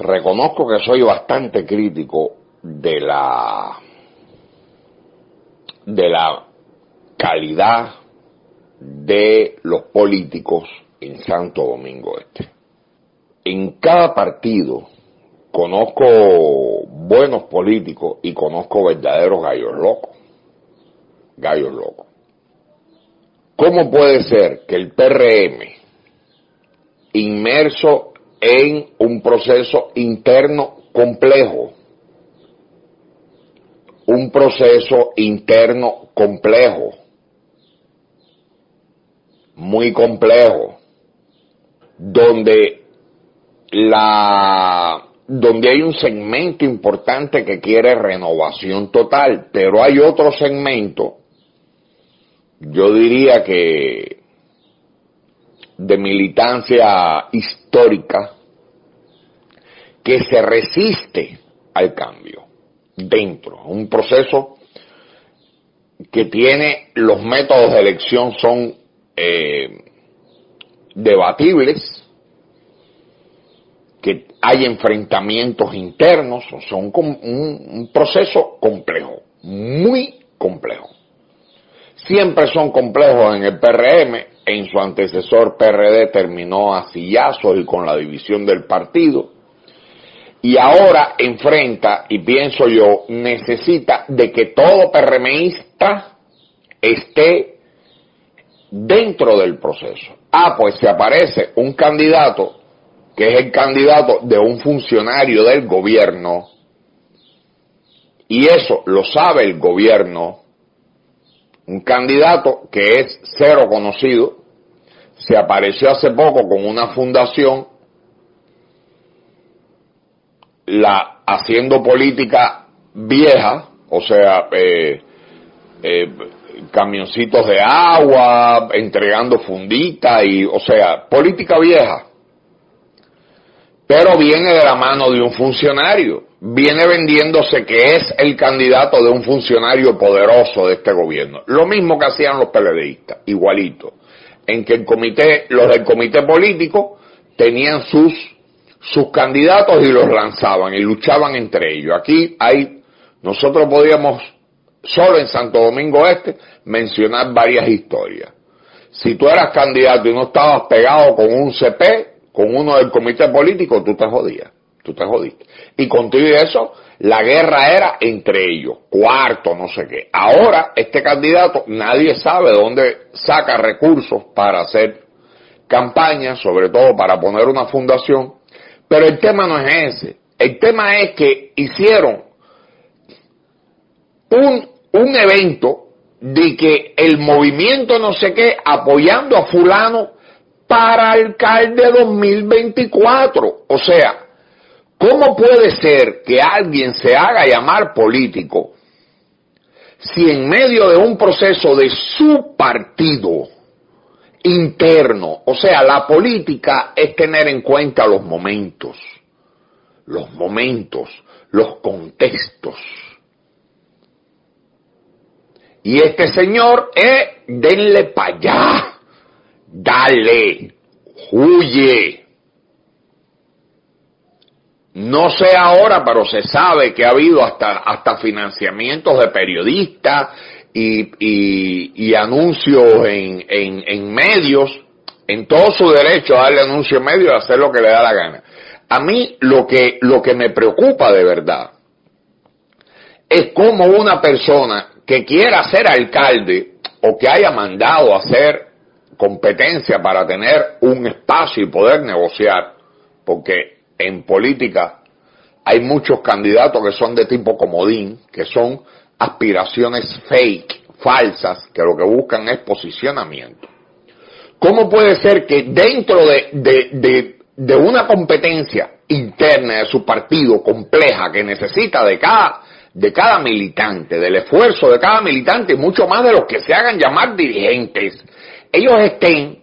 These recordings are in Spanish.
reconozco que soy bastante crítico de la de la calidad de los políticos en Santo Domingo Este. En cada partido conozco buenos políticos y conozco verdaderos gallos locos. Gallos locos. ¿Cómo puede ser que el PRM, inmerso en un proceso interno complejo, un proceso interno complejo, muy complejo, donde la donde hay un segmento importante que quiere renovación total, pero hay otro segmento, yo diría que de militancia histórica, que se resiste al cambio dentro, un proceso que tiene los métodos de elección son eh, debatibles, que hay enfrentamientos internos, son un, un proceso complejo, muy complejo. Siempre son complejos en el PRM, en su antecesor PRD terminó a sillazos y con la división del partido, y ahora enfrenta, y pienso yo, necesita de que todo PRMista esté dentro del proceso. Ah, pues se aparece un candidato que es el candidato de un funcionario del gobierno, y eso lo sabe el gobierno, un candidato que es cero conocido, se apareció hace poco con una fundación la haciendo política vieja, o sea, eh, eh, camioncitos de agua, entregando fundita y, o sea, política vieja. Pero viene de la mano de un funcionario, viene vendiéndose que es el candidato de un funcionario poderoso de este gobierno. Lo mismo que hacían los PLDistas, igualito, en que el comité, los del comité político tenían sus sus candidatos y los lanzaban y luchaban entre ellos. Aquí hay, nosotros podíamos, solo en Santo Domingo Este, mencionar varias historias. Si tú eras candidato y no estabas pegado con un CP, con uno del comité político, tú te jodías, tú te jodiste. Y contigo y eso, la guerra era entre ellos, cuarto, no sé qué. Ahora, este candidato, nadie sabe dónde saca recursos para hacer campaña, sobre todo para poner una fundación, pero el tema no es ese. El tema es que hicieron un, un evento de que el movimiento no sé qué apoyando a fulano para alcalde 2024. O sea, ¿cómo puede ser que alguien se haga llamar político si en medio de un proceso de su partido interno. O sea, la política es tener en cuenta los momentos, los momentos, los contextos. Y este señor es, denle para allá, dale, huye. No sé ahora, pero se sabe que ha habido hasta, hasta financiamientos de periodistas y, y, anuncios en, en, en, medios, en todo su derecho a darle anuncio en medios y hacer lo que le da la gana. A mí lo que, lo que me preocupa de verdad es como una persona que quiera ser alcalde o que haya mandado hacer competencia para tener un espacio y poder negociar, porque en política hay muchos candidatos que son de tipo comodín, que son aspiraciones fake, falsas, que lo que buscan es posicionamiento. ¿Cómo puede ser que dentro de, de, de, una competencia interna de su partido compleja que necesita de cada, de cada militante, del esfuerzo de cada militante, mucho más de los que se hagan llamar dirigentes, ellos estén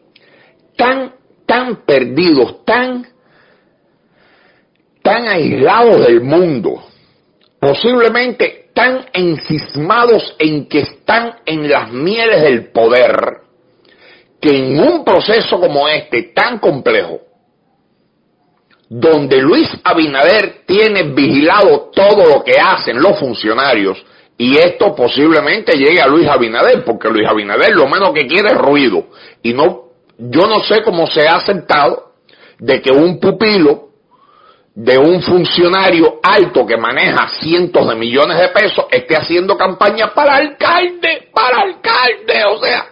tan, tan perdidos, tan, tan aislados del mundo, posiblemente tan encismados en que están en las mieles del poder, que en un proceso como este, tan complejo, donde Luis Abinader tiene vigilado todo lo que hacen los funcionarios y esto posiblemente llegue a Luis Abinader, porque Luis Abinader lo menos que quiere es ruido. Y no, yo no sé cómo se ha aceptado de que un pupilo de un funcionario alto que maneja cientos de millones de pesos esté haciendo campaña para alcalde, para alcalde, o sea,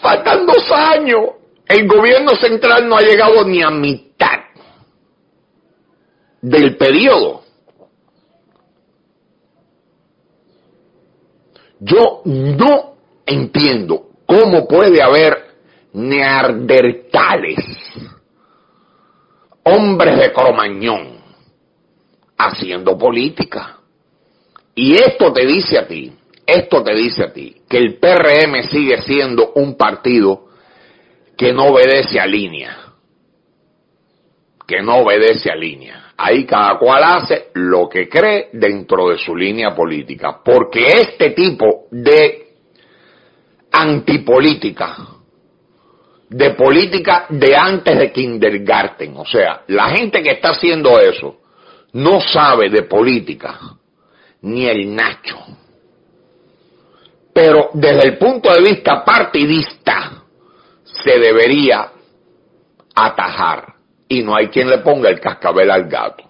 faltan dos años. El gobierno central no ha llegado ni a mitad del periodo. Yo no entiendo cómo puede haber neandertales hombres de Cromañón haciendo política. Y esto te dice a ti, esto te dice a ti, que el PRM sigue siendo un partido que no obedece a línea, que no obedece a línea. Ahí cada cual hace lo que cree dentro de su línea política, porque este tipo de antipolítica, de política de antes de kindergarten. O sea, la gente que está haciendo eso no sabe de política, ni el Nacho. Pero desde el punto de vista partidista, se debería atajar. Y no hay quien le ponga el cascabel al gato.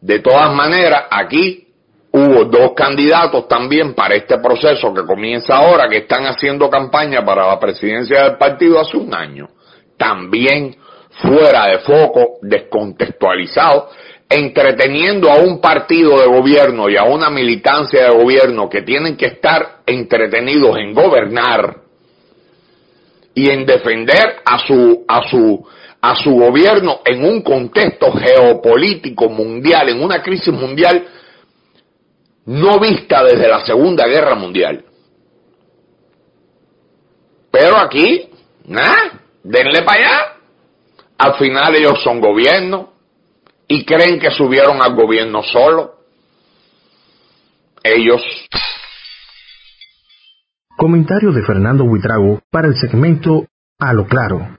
De todas maneras, aquí hubo dos candidatos también para este proceso que comienza ahora, que están haciendo campaña para la presidencia del partido hace un año, también fuera de foco, descontextualizado, entreteniendo a un partido de gobierno y a una militancia de gobierno que tienen que estar entretenidos en gobernar y en defender a su, a su, a su gobierno en un contexto geopolítico mundial, en una crisis mundial no vista desde la Segunda Guerra Mundial. Pero aquí, nada, denle para allá. Al final ellos son gobierno y creen que subieron al gobierno solo. Ellos. Comentario de Fernando Huitrago para el segmento A lo Claro.